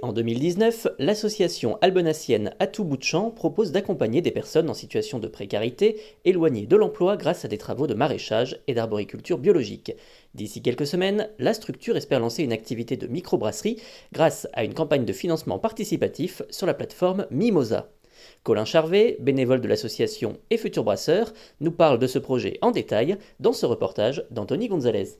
En 2019, l'association albenacienne À tout bout de champ propose d'accompagner des personnes en situation de précarité éloignées de l'emploi grâce à des travaux de maraîchage et d'arboriculture biologique. D'ici quelques semaines, la structure espère lancer une activité de microbrasserie grâce à une campagne de financement participatif sur la plateforme Mimosa. Colin Charvet, bénévole de l'association et futur brasseur, nous parle de ce projet en détail dans ce reportage d'Anthony Gonzalez.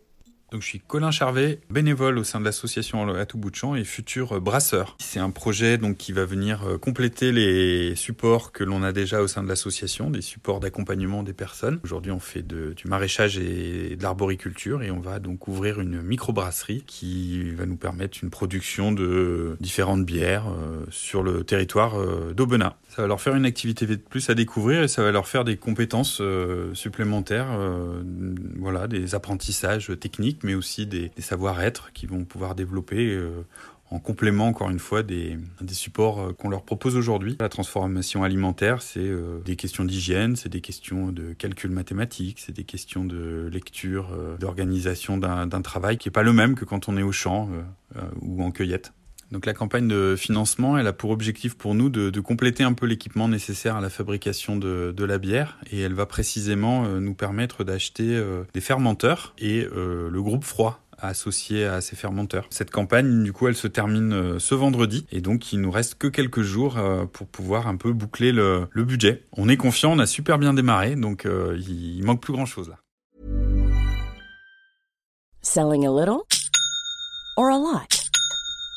Donc, je suis Colin Charvet, bénévole au sein de l'association à tout bout de champ et futur brasseur. C'est un projet donc qui va venir euh, compléter les supports que l'on a déjà au sein de l'association, des supports d'accompagnement des personnes. Aujourd'hui, on fait du maraîchage et de l'arboriculture et on va donc ouvrir une microbrasserie qui va nous permettre une production de différentes bières euh, sur le territoire euh, d'Aubenas. Ça va leur faire une activité de plus à découvrir et ça va leur faire des compétences supplémentaires, voilà, des apprentissages techniques mais aussi des, savoir-être qui vont pouvoir développer euh, en complément, encore une fois, des, supports euh, qu'on leur propose aujourd'hui. La transformation alimentaire, c'est euh, des questions d'hygiène, c'est des questions de calcul mathématique, c'est des questions de lecture, d'organisation d'un travail qui n'est pas le même que quand on est au champ ou en cueillette. Donc la campagne de financement, elle a pour objectif pour nous de, compléter un peu l'équipement nécessaire à la fabrication de, la bière et elle va précisément euh, nous permettre d'acheter euh, des fermenteurs et euh, le groupe froid associé à ces fermenteurs. Cette campagne, du coup, elle se termine ce vendredi et donc il nous reste que quelques jours pour pouvoir un peu boucler le, budget. On est confiant, on a super bien démarré, donc il, il manque plus grand chose là. Selling a little or a lot?